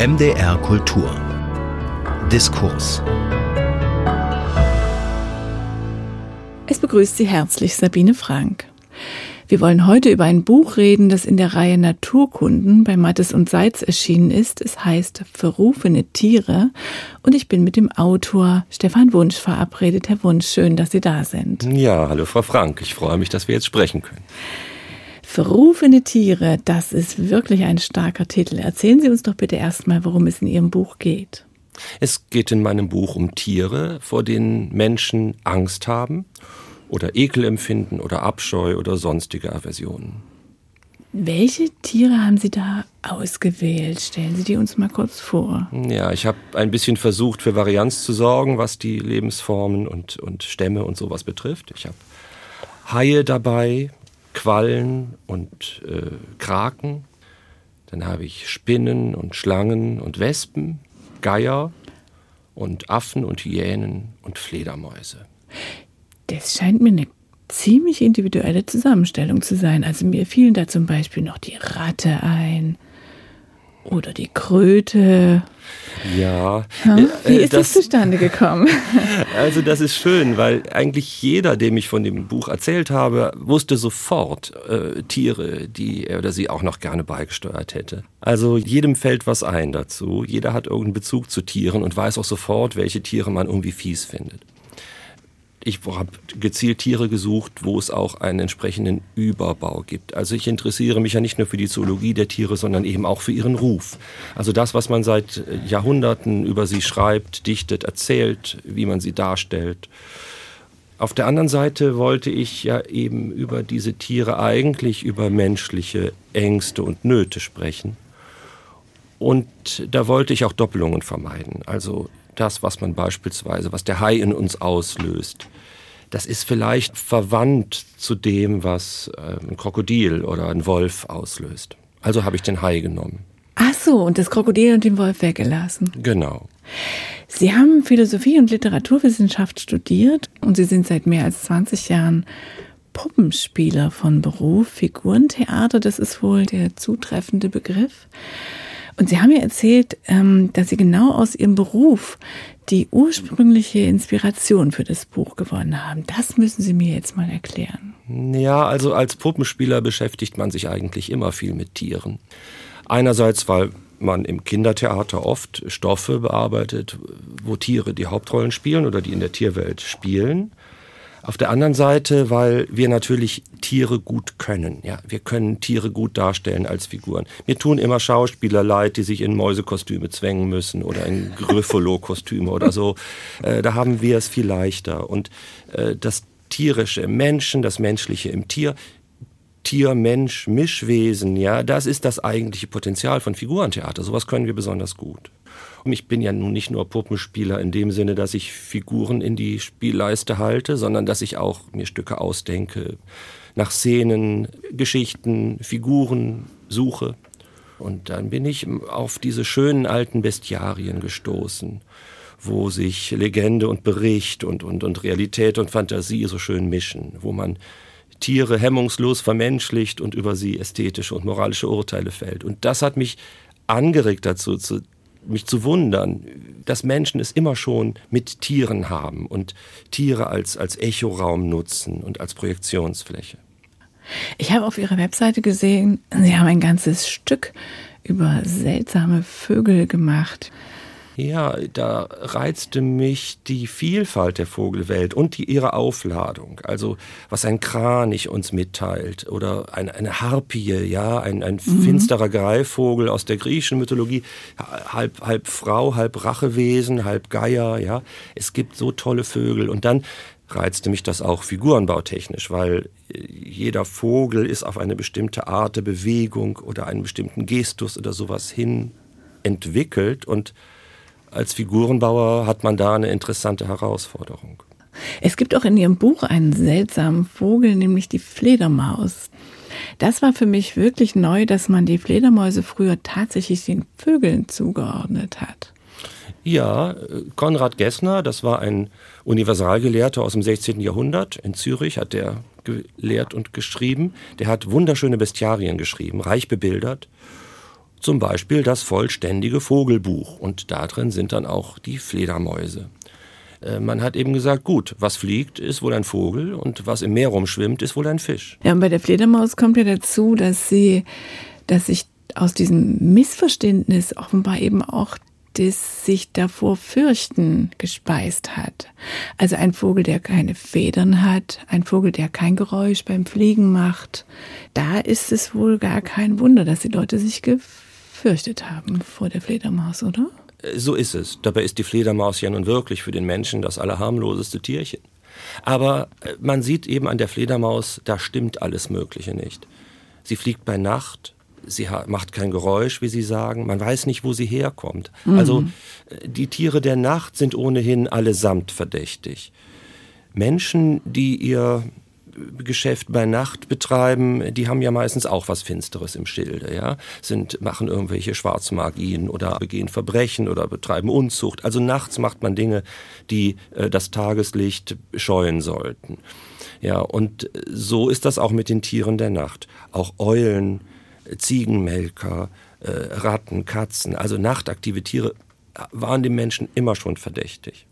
MDR Kultur Diskurs Es begrüßt Sie herzlich Sabine Frank. Wir wollen heute über ein Buch reden, das in der Reihe Naturkunden bei Mattes und Seitz erschienen ist. Es heißt Verrufene Tiere und ich bin mit dem Autor Stefan Wunsch verabredet. Herr Wunsch, schön, dass Sie da sind. Ja, hallo Frau Frank. Ich freue mich, dass wir jetzt sprechen können. Verrufene Tiere, das ist wirklich ein starker Titel. Erzählen Sie uns doch bitte erstmal, worum es in Ihrem Buch geht. Es geht in meinem Buch um Tiere, vor denen Menschen Angst haben oder Ekel empfinden oder Abscheu oder sonstige Aversionen. Welche Tiere haben Sie da ausgewählt? Stellen Sie die uns mal kurz vor. Ja, ich habe ein bisschen versucht, für Varianz zu sorgen, was die Lebensformen und, und Stämme und sowas betrifft. Ich habe Haie dabei, Quallen und äh, Kraken. Dann habe ich Spinnen und Schlangen und Wespen, Geier und Affen und Hyänen und Fledermäuse. Das scheint mir eine ziemlich individuelle Zusammenstellung zu sein. Also mir fielen da zum Beispiel noch die Ratte ein oder die Kröte. Ja. Hm? Wie ist das, das, zustande gekommen? Also das ist schön, weil eigentlich jeder, dem ich von dem Buch erzählt habe, wusste sofort äh, Tiere, die er oder sie auch noch gerne beigesteuert hätte. Also jedem fällt was ein dazu. Jeder hat irgendeinen Bezug zu Tieren und weiß auch sofort, welche Tiere man irgendwie fies findet ich habe gezielt Tiere gesucht, wo es auch einen entsprechenden Überbau gibt. Also ich interessiere mich ja nicht nur für die Zoologie der Tiere, sondern eben auch für ihren Ruf. Also das, was man seit Jahrhunderten über sie schreibt, dichtet, erzählt, wie man sie darstellt. Auf der anderen Seite wollte ich ja eben über diese Tiere eigentlich über menschliche Ängste und Nöte sprechen. Und da wollte ich auch Doppelungen vermeiden. Also das, was man beispielsweise, was der Hai in uns auslöst, das ist vielleicht verwandt zu dem, was äh, ein Krokodil oder ein Wolf auslöst. Also habe ich den Hai genommen. Ach so, und das Krokodil und den Wolf weggelassen. Genau. Sie haben Philosophie und Literaturwissenschaft studiert und Sie sind seit mehr als 20 Jahren Puppenspieler von Beruf. Figurentheater, das ist wohl der zutreffende Begriff. Und Sie haben mir erzählt, ähm, dass Sie genau aus Ihrem Beruf die ursprüngliche Inspiration für das Buch gewonnen haben. Das müssen Sie mir jetzt mal erklären. Ja, also als Puppenspieler beschäftigt man sich eigentlich immer viel mit Tieren. Einerseits, weil man im Kindertheater oft Stoffe bearbeitet, wo Tiere die Hauptrollen spielen oder die in der Tierwelt spielen. Auf der anderen Seite, weil wir natürlich Tiere gut können. Ja, wir können Tiere gut darstellen als Figuren. Mir tun immer Schauspieler leid, die sich in Mäusekostüme zwängen müssen oder in Gryffalo-Kostüme oder so. Äh, da haben wir es viel leichter. Und äh, das tierische im Menschen, das menschliche im Tier, Tier, Mensch, Mischwesen, ja, das ist das eigentliche Potenzial von Figurentheater. Sowas können wir besonders gut. Und ich bin ja nun nicht nur Puppenspieler in dem Sinne, dass ich Figuren in die Spielleiste halte, sondern dass ich auch mir Stücke ausdenke, nach Szenen, Geschichten, Figuren suche. Und dann bin ich auf diese schönen alten Bestiarien gestoßen, wo sich Legende und Bericht und, und, und Realität und Fantasie so schön mischen, wo man Tiere hemmungslos vermenschlicht und über sie ästhetische und moralische Urteile fällt. Und das hat mich angeregt dazu, zu mich zu wundern, dass Menschen es immer schon mit Tieren haben und Tiere als, als Echoraum nutzen und als Projektionsfläche. Ich habe auf Ihrer Webseite gesehen, Sie haben ein ganzes Stück über seltsame Vögel gemacht. Ja, da reizte mich die Vielfalt der Vogelwelt und die, ihre Aufladung. Also was ein Kranich uns mitteilt oder eine, eine Harpie, ja, ein, ein mhm. finsterer Greifvogel aus der griechischen Mythologie, halb, halb Frau, halb Rachewesen, halb Geier, ja. Es gibt so tolle Vögel und dann reizte mich das auch figurenbautechnisch, weil jeder Vogel ist auf eine bestimmte Art der Bewegung oder einen bestimmten Gestus oder sowas hin entwickelt und als Figurenbauer hat man da eine interessante Herausforderung. Es gibt auch in Ihrem Buch einen seltsamen Vogel, nämlich die Fledermaus. Das war für mich wirklich neu, dass man die Fledermäuse früher tatsächlich den Vögeln zugeordnet hat. Ja, Konrad Gessner, das war ein Universalgelehrter aus dem 16. Jahrhundert. In Zürich hat der gelehrt und geschrieben. Der hat wunderschöne Bestiarien geschrieben, reich bebildert. Zum Beispiel das vollständige Vogelbuch. Und da drin sind dann auch die Fledermäuse. Äh, man hat eben gesagt, gut, was fliegt, ist wohl ein Vogel und was im Meer rumschwimmt, ist wohl ein Fisch. Ja, und bei der Fledermaus kommt ja dazu, dass sie, dass sich aus diesem Missverständnis offenbar eben auch das sich davor fürchten gespeist hat. Also ein Vogel, der keine Federn hat, ein Vogel, der kein Geräusch beim Fliegen macht. Da ist es wohl gar kein Wunder, dass die Leute sich gefürchtet haben vor der Fledermaus, oder? So ist es. Dabei ist die Fledermaus ja nun wirklich für den Menschen das allerharmloseste Tierchen. Aber äh, man sieht eben an der Fledermaus, da stimmt alles Mögliche nicht. Sie fliegt bei Nacht, sie macht kein Geräusch, wie Sie sagen, man weiß nicht, wo sie herkommt. Mhm. Also äh, die Tiere der Nacht sind ohnehin allesamt verdächtig. Menschen, die ihr Geschäft bei Nacht betreiben, die haben ja meistens auch was Finsteres im Schilde, ja, sind machen irgendwelche Schwarzmagien oder begehen Verbrechen oder betreiben Unzucht. Also nachts macht man Dinge, die äh, das Tageslicht scheuen sollten. Ja, und so ist das auch mit den Tieren der Nacht. Auch Eulen, Ziegenmelker, äh, Ratten, Katzen, also nachtaktive Tiere waren dem Menschen immer schon verdächtig.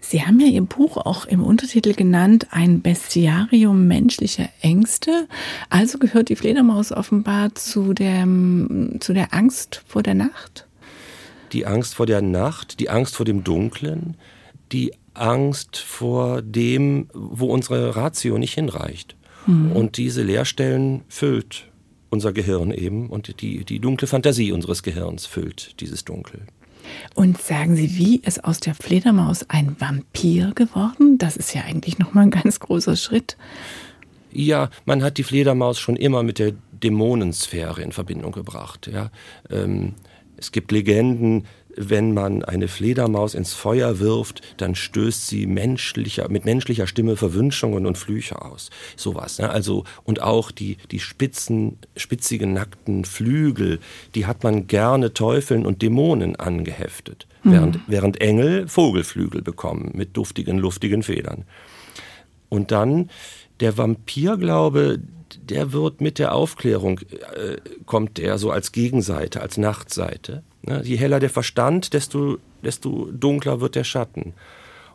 Sie haben ja Ihr Buch auch im Untertitel genannt, ein Bestiarium menschlicher Ängste. Also gehört die Fledermaus offenbar zu der, zu der Angst vor der Nacht? Die Angst vor der Nacht, die Angst vor dem Dunklen, die Angst vor dem, wo unsere Ratio nicht hinreicht. Mhm. Und diese Leerstellen füllt unser Gehirn eben und die, die dunkle Fantasie unseres Gehirns füllt dieses Dunkel. Und sagen Sie, wie ist aus der Fledermaus ein Vampir geworden? Das ist ja eigentlich nochmal ein ganz großer Schritt. Ja, man hat die Fledermaus schon immer mit der Dämonensphäre in Verbindung gebracht. Ja. Ähm, es gibt Legenden, wenn man eine Fledermaus ins Feuer wirft, dann stößt sie menschlicher, mit menschlicher Stimme Verwünschungen und Flüche aus. Sowas. Ne? Also, und auch die, die spitzen, spitzigen, nackten Flügel, die hat man gerne Teufeln und Dämonen angeheftet. Mhm. Während, während Engel Vogelflügel bekommen mit duftigen, luftigen Federn. Und dann der Vampirglaube, der wird mit der Aufklärung, äh, kommt der so als Gegenseite, als Nachtseite. Ne? Je heller der Verstand, desto, desto dunkler wird der Schatten.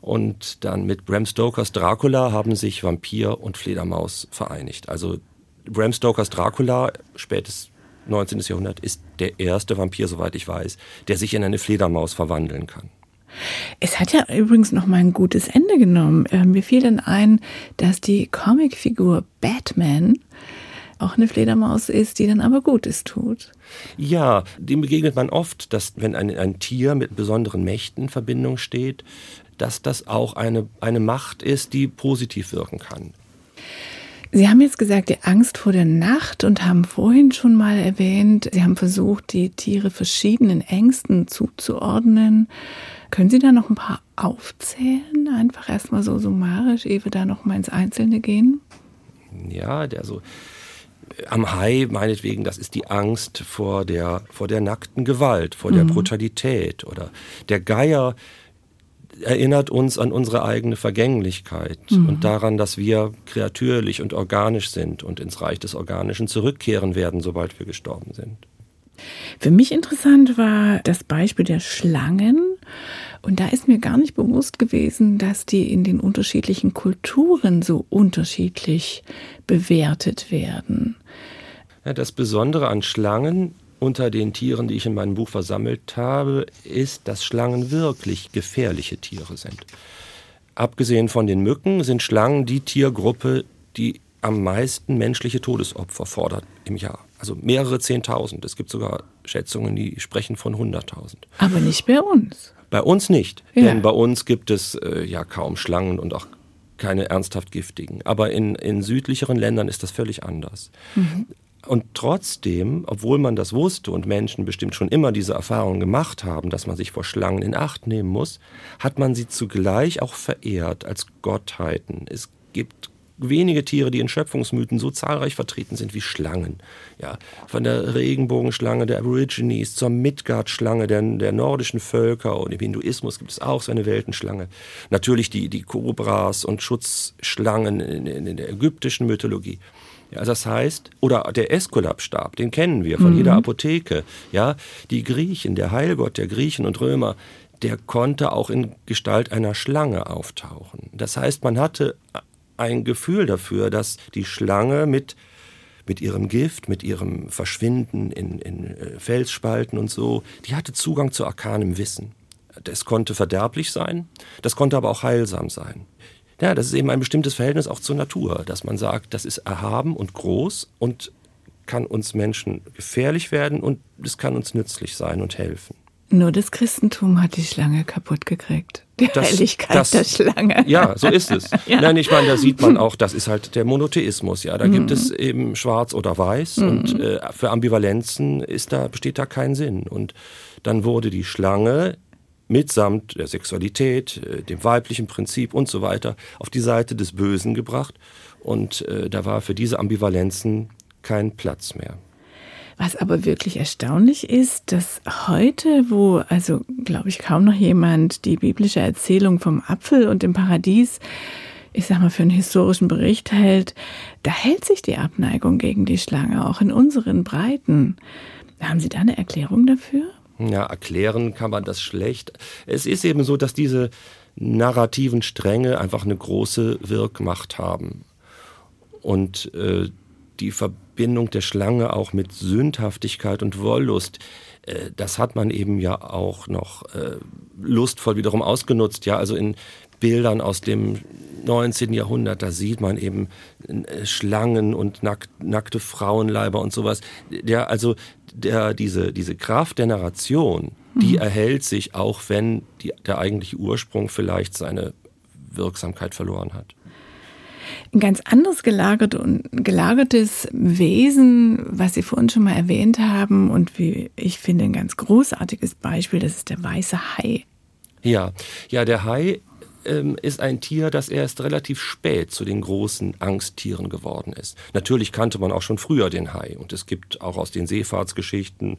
Und dann mit Bram Stokers Dracula haben sich Vampir und Fledermaus vereinigt. Also Bram Stokers Dracula, spätes 19. Jahrhundert, ist der erste Vampir, soweit ich weiß, der sich in eine Fledermaus verwandeln kann. Es hat ja übrigens noch mal ein gutes Ende genommen. Äh, mir fiel dann ein, dass die Comicfigur Batman auch eine Fledermaus ist, die dann aber Gutes tut. Ja, dem begegnet man oft, dass wenn ein, ein Tier mit besonderen Mächten in Verbindung steht, dass das auch eine, eine Macht ist, die positiv wirken kann. Sie haben jetzt gesagt, die Angst vor der Nacht und haben vorhin schon mal erwähnt, Sie haben versucht, die Tiere verschiedenen Ängsten zuzuordnen. Können Sie da noch ein paar aufzählen? Einfach erstmal so summarisch, ehe wir da noch mal ins Einzelne gehen? Ja, also am Hai meinetwegen, das ist die Angst vor der, vor der nackten Gewalt, vor mhm. der Brutalität. Oder der Geier erinnert uns an unsere eigene Vergänglichkeit mhm. und daran, dass wir kreatürlich und organisch sind und ins Reich des Organischen zurückkehren werden, sobald wir gestorben sind. Für mich interessant war das Beispiel der Schlangen. Und da ist mir gar nicht bewusst gewesen, dass die in den unterschiedlichen Kulturen so unterschiedlich bewertet werden. Ja, das Besondere an Schlangen unter den Tieren, die ich in meinem Buch versammelt habe, ist, dass Schlangen wirklich gefährliche Tiere sind. Abgesehen von den Mücken sind Schlangen die Tiergruppe, die am meisten menschliche Todesopfer fordert im Jahr. Also mehrere Zehntausend. Es gibt sogar Schätzungen, die sprechen von hunderttausend. Aber nicht bei uns. Bei uns nicht, ja. denn bei uns gibt es äh, ja kaum Schlangen und auch keine ernsthaft giftigen. Aber in, in südlicheren Ländern ist das völlig anders. Mhm. Und trotzdem, obwohl man das wusste und Menschen bestimmt schon immer diese Erfahrung gemacht haben, dass man sich vor Schlangen in Acht nehmen muss, hat man sie zugleich auch verehrt als Gottheiten. Es gibt wenige Tiere, die in Schöpfungsmythen so zahlreich vertreten sind wie Schlangen. Ja, von der Regenbogenschlange der Aborigines zur Midgard-Schlange der, der nordischen Völker und im Hinduismus gibt es auch so eine Weltenschlange. Natürlich die, die Kobras und Schutzschlangen in, in, in der ägyptischen Mythologie. Ja, das heißt, oder der Eskulapstab, den kennen wir von mhm. jeder Apotheke. Ja, die Griechen, der Heilgott der Griechen und Römer, der konnte auch in Gestalt einer Schlange auftauchen. Das heißt, man hatte ein Gefühl dafür, dass die Schlange mit mit ihrem Gift, mit ihrem Verschwinden in, in äh, Felsspalten und so, die hatte Zugang zu arkanem Wissen. Das konnte verderblich sein, das konnte aber auch heilsam sein. Ja, das ist eben ein bestimmtes Verhältnis auch zur Natur, dass man sagt, das ist erhaben und groß und kann uns Menschen gefährlich werden und es kann uns nützlich sein und helfen. Nur das Christentum hat die Schlange kaputt gekriegt. Die das, Heiligkeit das, der Schlange. Ja, so ist es. ja. Nein, ich meine, da sieht man auch, das ist halt der Monotheismus. Ja, da mhm. gibt es eben Schwarz oder Weiß mhm. und äh, für Ambivalenzen ist da besteht da kein Sinn. Und dann wurde die Schlange mitsamt der Sexualität, äh, dem weiblichen Prinzip und so weiter auf die Seite des Bösen gebracht. Und äh, da war für diese Ambivalenzen kein Platz mehr. Was aber wirklich erstaunlich ist, dass heute, wo also, glaube ich, kaum noch jemand die biblische Erzählung vom Apfel und dem Paradies, ich sag mal, für einen historischen Bericht hält, da hält sich die Abneigung gegen die Schlange, auch in unseren Breiten. Haben Sie da eine Erklärung dafür? Ja, erklären kann man das schlecht. Es ist eben so, dass diese narrativen Stränge einfach eine große Wirkmacht haben. Und äh, die Verbindung der Schlange auch mit Sündhaftigkeit und Wollust, äh, das hat man eben ja auch noch äh, lustvoll wiederum ausgenutzt. Ja, also in Bildern aus dem 19. Jahrhundert, da sieht man eben äh, Schlangen und nack, nackte Frauenleiber und sowas. Der, also der, diese, diese Kraft der Narration, die mhm. erhält sich, auch wenn die, der eigentliche Ursprung vielleicht seine Wirksamkeit verloren hat ein ganz anderes gelagert und gelagertes Wesen, was Sie vorhin schon mal erwähnt haben und wie ich finde ein ganz großartiges Beispiel, das ist der weiße Hai. Ja, ja, der Hai ähm, ist ein Tier, das erst relativ spät zu den großen Angsttieren geworden ist. Natürlich kannte man auch schon früher den Hai und es gibt auch aus den Seefahrtsgeschichten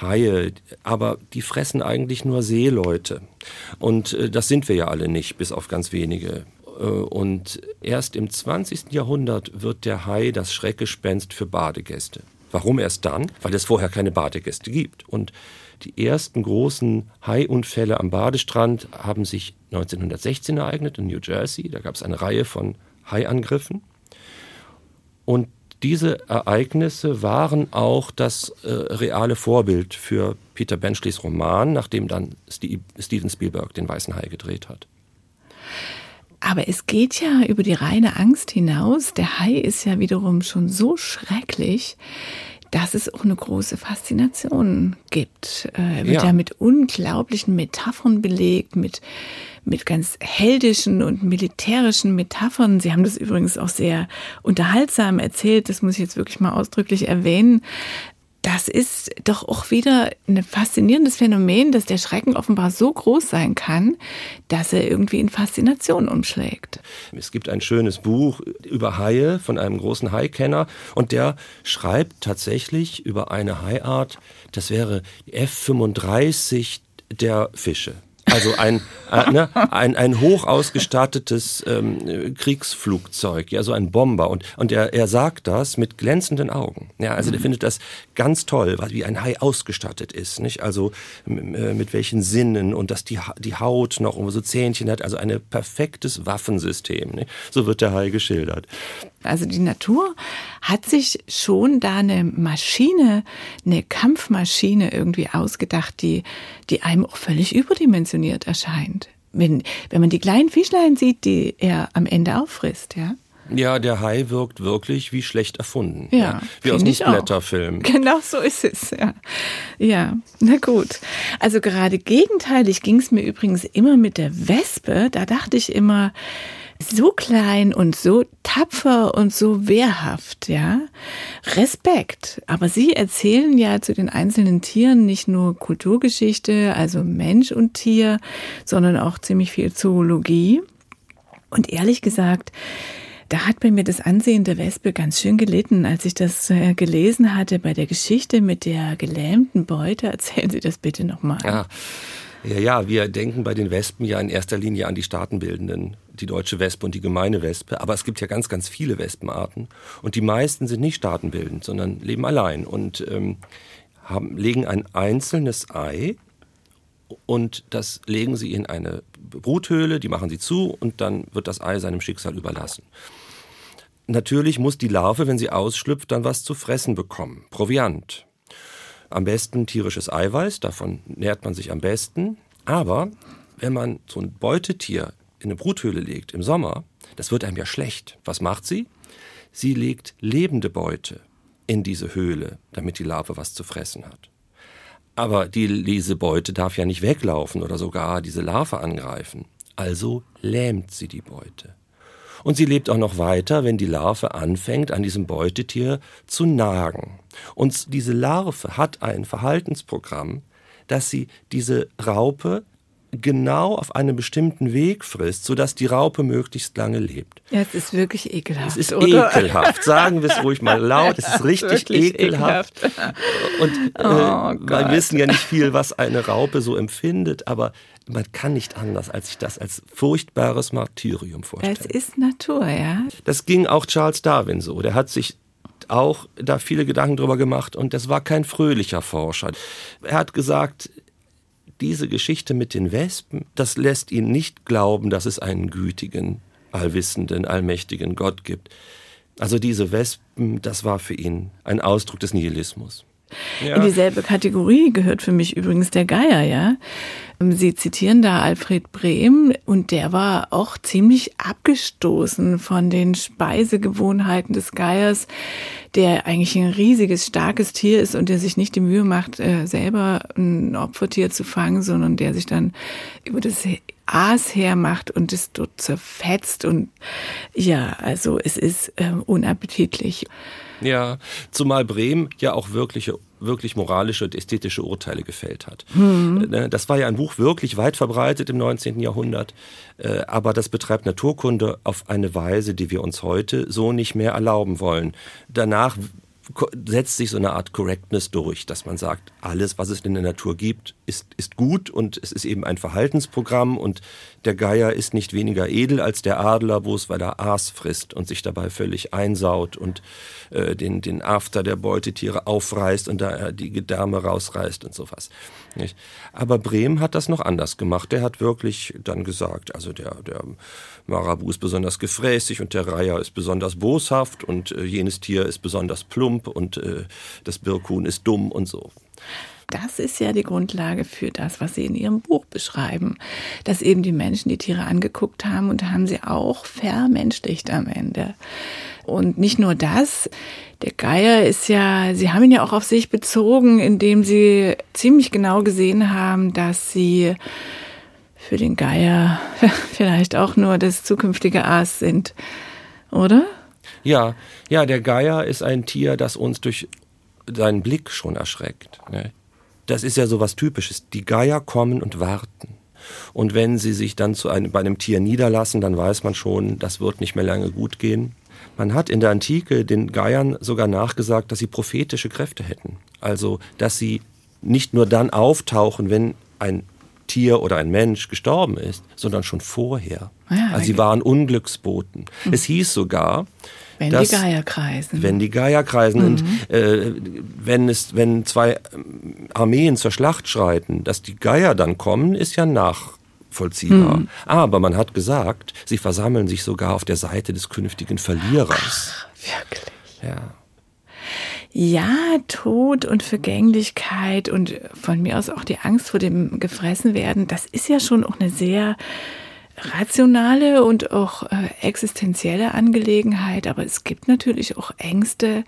Haie, aber die fressen eigentlich nur Seeleute. Und äh, das sind wir ja alle nicht, bis auf ganz wenige. Äh, und erst im 20. Jahrhundert wird der Hai das Schreckgespenst für Badegäste. Warum erst dann? Weil es vorher keine Badegäste gibt. Und die ersten großen Haiunfälle am Badestrand haben sich 1916 ereignet in New Jersey. Da gab es eine Reihe von Haiangriffen. Und diese Ereignisse waren auch das äh, reale Vorbild für Peter Benchleys Roman, nachdem dann Steven Spielberg den Weißen Hai gedreht hat. Aber es geht ja über die reine Angst hinaus. Der Hai ist ja wiederum schon so schrecklich, dass es auch eine große Faszination gibt. Äh, er wird ja. ja mit unglaublichen Metaphern belegt, mit, mit ganz heldischen und militärischen Metaphern. Sie haben das übrigens auch sehr unterhaltsam erzählt, das muss ich jetzt wirklich mal ausdrücklich erwähnen das ist doch auch wieder ein faszinierendes Phänomen, dass der Schrecken offenbar so groß sein kann, dass er irgendwie in Faszination umschlägt. Es gibt ein schönes Buch über Haie von einem großen Haikenner und der schreibt tatsächlich über eine Haiart, das wäre F35 der Fische. Also ein, äh, ne, ein, ein hoch ausgestattetes ähm, Kriegsflugzeug, ja, so ein Bomber. Und, und er, er sagt das mit glänzenden Augen. Ja, also mhm. der findet das ganz toll, wie ein Hai ausgestattet ist. Nicht? Also äh, mit welchen Sinnen und dass die, die Haut noch so Zähnchen hat. Also ein perfektes Waffensystem. Nicht? So wird der Hai geschildert. Also die Natur hat sich schon da eine Maschine, eine Kampfmaschine irgendwie ausgedacht, die, die einem auch völlig überdimensioniert erscheint. Wenn, wenn man die kleinen Fischlein sieht, die er am Ende auffrisst, ja. Ja, der Hai wirkt wirklich wie schlecht erfunden. Ja, ja wie aus einem Blätterfilm. Genau so ist es, ja. Ja, na gut. Also gerade gegenteilig ging es mir übrigens immer mit der Wespe. Da dachte ich immer, so klein und so tapfer und so wehrhaft, ja. Respekt. Aber Sie erzählen ja zu den einzelnen Tieren nicht nur Kulturgeschichte, also Mensch und Tier, sondern auch ziemlich viel Zoologie. Und ehrlich gesagt, da hat bei mir das Ansehen der Wespe ganz schön gelitten, als ich das äh, gelesen hatte bei der Geschichte mit der gelähmten Beute. Erzählen Sie das bitte nochmal. Ja. Ja, ja, wir denken bei den Wespen ja in erster Linie an die staatenbildenden die deutsche Wespe und die gemeine Wespe, aber es gibt ja ganz, ganz viele Wespenarten und die meisten sind nicht staatenbildend, sondern leben allein und ähm, haben, legen ein einzelnes Ei und das legen sie in eine Bruthöhle, die machen sie zu und dann wird das Ei seinem Schicksal überlassen. Natürlich muss die Larve, wenn sie ausschlüpft, dann was zu fressen bekommen. Proviant. Am besten tierisches Eiweiß, davon nährt man sich am besten. Aber wenn man so ein Beutetier in eine Bruthöhle legt im Sommer, das wird einem ja schlecht. Was macht sie? Sie legt lebende Beute in diese Höhle, damit die Larve was zu fressen hat. Aber die, diese Beute darf ja nicht weglaufen oder sogar diese Larve angreifen. Also lähmt sie die Beute. Und sie lebt auch noch weiter, wenn die Larve anfängt, an diesem Beutetier zu nagen. Und diese Larve hat ein Verhaltensprogramm, dass sie diese Raupe genau auf einem bestimmten Weg frisst, sodass die Raupe möglichst lange lebt. Ja, es ist wirklich ekelhaft. Es ist oder? ekelhaft. Sagen wir es ruhig mal laut. Es ist richtig ekelhaft. ekelhaft. Und äh, oh wir wissen ja nicht viel, was eine Raupe so empfindet, aber man kann nicht anders, als sich das als furchtbares Martyrium vorstellen. Es ist Natur, ja. Das ging auch Charles Darwin so. Der hat sich auch da viele Gedanken drüber gemacht und das war kein fröhlicher Forscher. Er hat gesagt, diese Geschichte mit den Wespen, das lässt ihn nicht glauben, dass es einen gütigen, allwissenden, allmächtigen Gott gibt. Also diese Wespen, das war für ihn ein Ausdruck des Nihilismus. Ja. In dieselbe Kategorie gehört für mich übrigens der Geier, ja. Sie zitieren da Alfred Brehm und der war auch ziemlich abgestoßen von den Speisegewohnheiten des Geiers, der eigentlich ein riesiges, starkes Tier ist und der sich nicht die Mühe macht, äh, selber ein Opfertier zu fangen, sondern der sich dann über das Aas hermacht und es dort zerfetzt und ja, also es ist äh, unappetitlich. Ja, zumal Brehm ja auch wirkliche wirklich moralische und ästhetische Urteile gefällt hat. Mhm. Das war ja ein Buch wirklich weit verbreitet im 19. Jahrhundert, äh, aber das betreibt Naturkunde auf eine Weise, die wir uns heute so nicht mehr erlauben wollen. Danach setzt sich so eine Art Correctness durch, dass man sagt, alles, was es in der Natur gibt, ist, ist gut und es ist eben ein Verhaltensprogramm und der Geier ist nicht weniger edel als der Adler, wo es, weil er Aas frisst und sich dabei völlig einsaut und äh, den, den After der Beutetiere aufreißt und da er die Gedärme rausreißt und sowas. Nicht? Aber Brehm hat das noch anders gemacht. Der hat wirklich dann gesagt, also der, der Marabu ist besonders gefräßig und der Reiher ist besonders boshaft und äh, jenes Tier ist besonders plump und äh, das Birkhuhn ist dumm und so. Das ist ja die Grundlage für das, was Sie in Ihrem Buch beschreiben. Dass eben die Menschen die Tiere angeguckt haben und haben sie auch vermenschlicht am Ende. Und nicht nur das, der Geier ist ja, Sie haben ihn ja auch auf sich bezogen, indem Sie ziemlich genau gesehen haben, dass Sie für den Geier vielleicht auch nur das zukünftige Aas sind, oder? Ja, ja, der Geier ist ein Tier, das uns durch seinen Blick schon erschreckt. Ne? Das ist ja so was Typisches. Die Geier kommen und warten. Und wenn sie sich dann zu einem, bei einem Tier niederlassen, dann weiß man schon, das wird nicht mehr lange gut gehen. Man hat in der Antike den Geiern sogar nachgesagt, dass sie prophetische Kräfte hätten. Also, dass sie nicht nur dann auftauchen, wenn ein Tier oder ein Mensch gestorben ist, sondern schon vorher. Ja, also sie waren Unglücksboten. Mhm. Es hieß sogar, wenn dass, die Geier kreisen. Wenn die Geier kreisen mhm. und äh, wenn es, wenn zwei ähm, Armeen zur Schlacht schreiten, dass die Geier dann kommen, ist ja nachvollziehbar. Mhm. Aber man hat gesagt, sie versammeln sich sogar auf der Seite des künftigen Verlierers. Ach, wirklich. Ja. Ja, Tod und Vergänglichkeit und von mir aus auch die Angst vor dem Gefressenwerden, das ist ja schon auch eine sehr rationale und auch äh, existenzielle Angelegenheit, aber es gibt natürlich auch Ängste,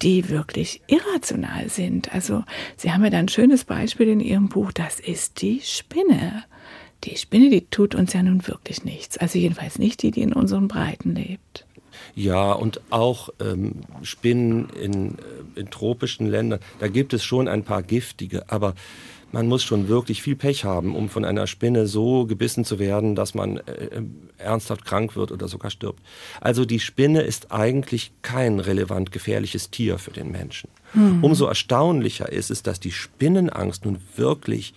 die wirklich irrational sind. Also Sie haben ja da ein schönes Beispiel in Ihrem Buch, das ist die Spinne. Die Spinne, die tut uns ja nun wirklich nichts. Also jedenfalls nicht die, die in unseren Breiten lebt. Ja, und auch ähm, Spinnen in, äh, in tropischen Ländern, da gibt es schon ein paar giftige, aber man muss schon wirklich viel Pech haben, um von einer Spinne so gebissen zu werden, dass man äh, äh, ernsthaft krank wird oder sogar stirbt. Also die Spinne ist eigentlich kein relevant gefährliches Tier für den Menschen. Mhm. Umso erstaunlicher ist es, dass die Spinnenangst nun wirklich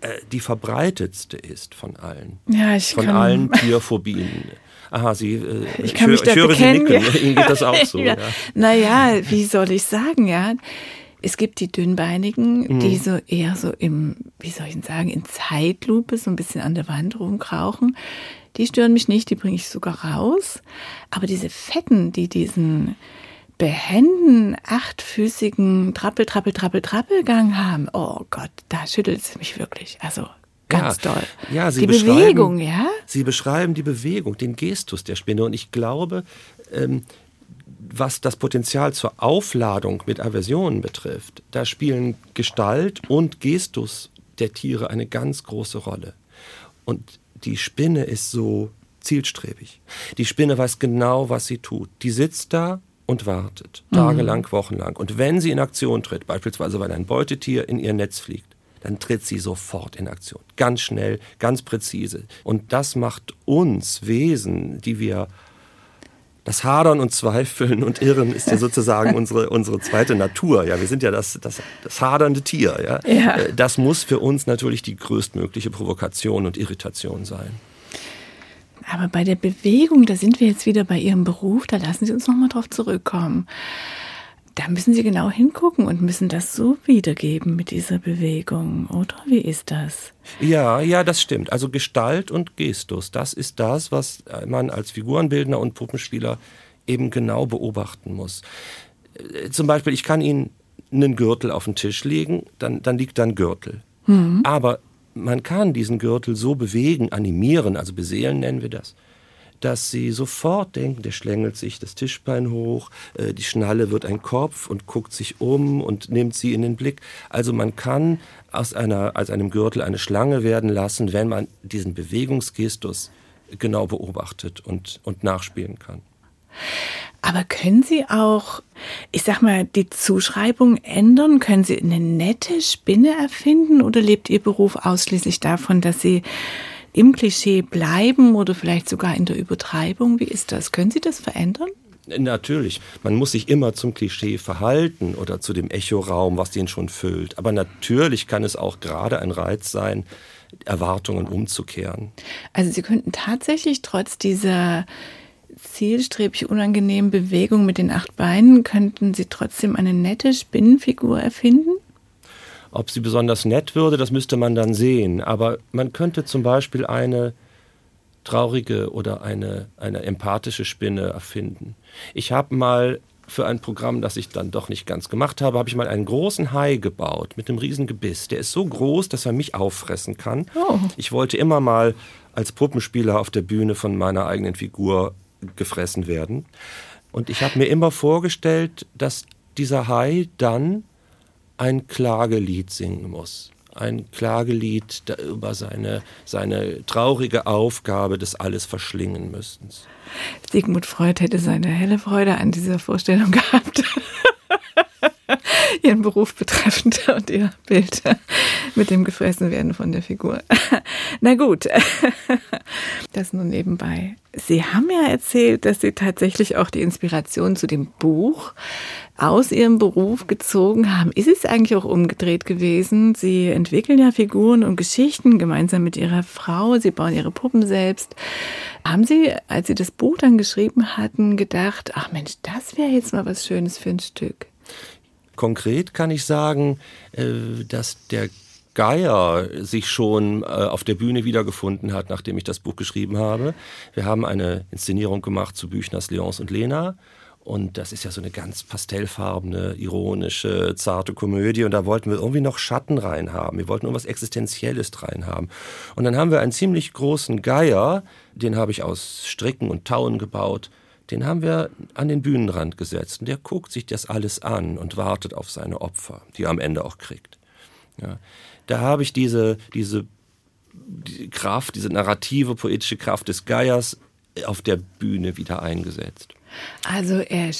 äh, die verbreitetste ist von allen. Ja, ich von kann, allen Tierphobien. Aha, Sie, äh, ich kann mich da ich höre Sie nicken. ja. Ihnen geht das auch so. ja. ja. Naja, wie soll ich sagen, ja? Es gibt die Dünnbeinigen, Mhm. die so eher so im, wie soll ich denn sagen, in Zeitlupe so ein bisschen an der Wand rumkrauchen. Die stören mich nicht, die bringe ich sogar raus. Aber diese Fetten, die diesen behenden, achtfüßigen Trappel, Trappel, Trappel, Trappelgang haben, oh Gott, da schüttelt es mich wirklich. Also ganz Ja, doll. ja, Sie die Bewegung, ja? Sie beschreiben die Bewegung, den Gestus der Spinne. Und ich glaube, ähm, was das Potenzial zur Aufladung mit Aversionen betrifft, da spielen Gestalt und Gestus der Tiere eine ganz große Rolle. Und die Spinne ist so zielstrebig. Die Spinne weiß genau, was sie tut. Die sitzt da und wartet, tagelang, wochenlang. Und wenn sie in Aktion tritt, beispielsweise weil ein Beutetier in ihr Netz fliegt, dann tritt sie sofort in Aktion. Ganz schnell, ganz präzise. Und das macht uns Wesen, die wir das Hadern und Zweifeln und Irren ist ja sozusagen unsere, unsere zweite Natur. Ja, wir sind ja das, das, das hadernde Tier. Ja? Ja. Äh, Das muss für uns natürlich die größtmögliche Provokation und Irritation sein. Aber bei der Bewegung, da sind wir jetzt wieder bei Ihrem Beruf, da lassen Sie uns nochmal drauf zurückkommen. Da müssen Sie genau hingucken und müssen das so wiedergeben mit dieser Bewegung, oder? Wie ist das? Ja, ja, das stimmt. Also Gestalt und Gestus, das ist das, was man als Figurenbildner und Puppenspieler eben genau beobachten muss. Äh, Zum Beispiel, ich kann Ihnen einen Gürtel auf den Tisch legen, dann, dann liegt da ein Gürtel. Aber man kann diesen Gürtel so bewegen, animieren, also beseelen nennen wir das, dass sie sofort denken, der schlängelt sich das Tischbein hoch, äh, die Schnalle wird ein Kopf und guckt sich um und nimmt sie in den Blick. Also man kann aus, einer, aus einem Gürtel eine Schlange werden lassen, wenn man diesen Bewegungsgestus genau beobachtet und, und nachspielen kann. Aber können Sie auch, ich sag mal, die Zuschreibung ändern? Können Sie eine nette Spinne erfinden oder lebt Ihr Beruf ausschließlich davon, dass Sie im Klischee bleiben oder vielleicht sogar in der Übertreibung? Wie ist das? Können Sie das verändern? Natürlich, man muss sich immer zum Klischee verhalten oder zu dem Echoraum, was den schon füllt. Aber natürlich kann es auch gerade ein Reiz sein, Erwartungen umzukehren. Also Sie könnten tatsächlich trotz dieser zielstrebig unangenehmen Bewegung mit den acht Beinen, könnten Sie trotzdem eine nette Spinnenfigur erfinden? Ob sie besonders nett würde, das müsste man dann sehen. Aber man könnte zum Beispiel eine traurige oder eine, eine empathische Spinne erfinden. Ich habe mal für ein Programm, das ich dann doch nicht ganz gemacht habe, habe ich mal einen großen Hai gebaut mit einem riesen Gebiss. Der ist so groß, dass er mich auffressen kann. Oh. Ich wollte immer mal als Puppenspieler auf der Bühne von meiner eigenen Figur gefressen werden. Und ich habe mir immer vorgestellt, dass dieser Hai dann ein Klagelied singen muss. Ein Klagelied über seine, seine traurige Aufgabe des alles verschlingen müssens. Sigmund Freud hätte seine helle Freude an dieser Vorstellung gehabt. Ihren Beruf betreffend und ihr Bild mit dem Gefressenwerden von der Figur. Na gut, das nur nebenbei. Sie haben ja erzählt, dass Sie tatsächlich auch die Inspiration zu dem Buch aus Ihrem Beruf gezogen haben. Ist es eigentlich auch umgedreht gewesen? Sie entwickeln ja Figuren und Geschichten gemeinsam mit Ihrer Frau. Sie bauen Ihre Puppen selbst. Haben Sie, als Sie das Buch dann geschrieben hatten, gedacht, ach Mensch, das wäre jetzt mal was Schönes für ein Stück? Konkret kann ich sagen, äh, dass der Geier sich schon äh, auf der Bühne wiedergefunden hat, nachdem ich das Buch geschrieben habe. Wir haben eine Inszenierung gemacht zu Büchners Leons und Lena. Und das ist ja so eine ganz pastellfarbene, ironische, zarte Komödie. Und da wollten wir irgendwie noch Schatten reinhaben. Wir wollten irgendwas Existenzielles reinhaben. Und dann haben wir einen ziemlich großen Geier, den habe ich aus Stricken und Tauen gebaut. Den haben wir an den Bühnenrand gesetzt. Und der guckt sich das alles an und wartet auf seine Opfer, die er am Ende auch kriegt. Ja. Da habe ich diese, diese die Kraft, diese narrative, poetische Kraft des Geiers auf der Bühne wieder eingesetzt. Also er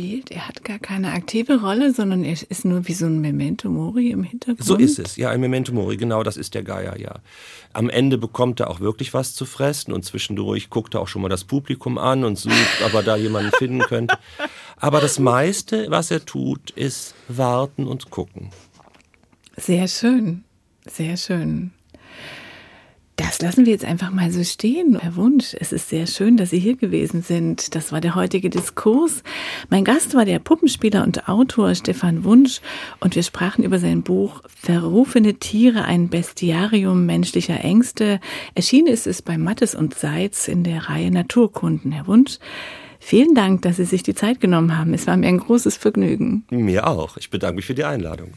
spielt, er hat gar keine aktive Rolle, sondern er ist nur wie so ein Memento Mori im Hintergrund. So ist es, ja, ein Memento Mori, genau, das ist der Geier, ja. Am Ende bekommt er auch wirklich was zu fressen und zwischendurch guckt er auch schon mal das Publikum an und sucht, ob er da jemanden finden könnte. Aber das meiste, was er tut, ist warten und gucken. Sehr schön, sehr schön. Das lassen wir jetzt einfach mal so stehen. Herr Wunsch, es ist sehr schön, dass Sie hier gewesen sind. Das war der heutige Diskurs. Mein Gast war der Puppenspieler und Autor Stefan Wunsch und wir sprachen über sein Buch Verrufene Tiere, ein Bestiarium menschlicher Ängste. Erschienen ist es bei Mattes und Seitz in der Reihe Naturkunden. Herr Wunsch, vielen Dank, dass Sie sich die Zeit genommen haben. Es war mir ein großes Vergnügen. Mir auch. Ich bedanke mich für die Einladung.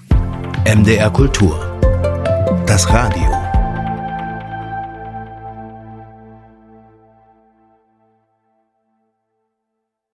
MDR Kultur. Das Radio.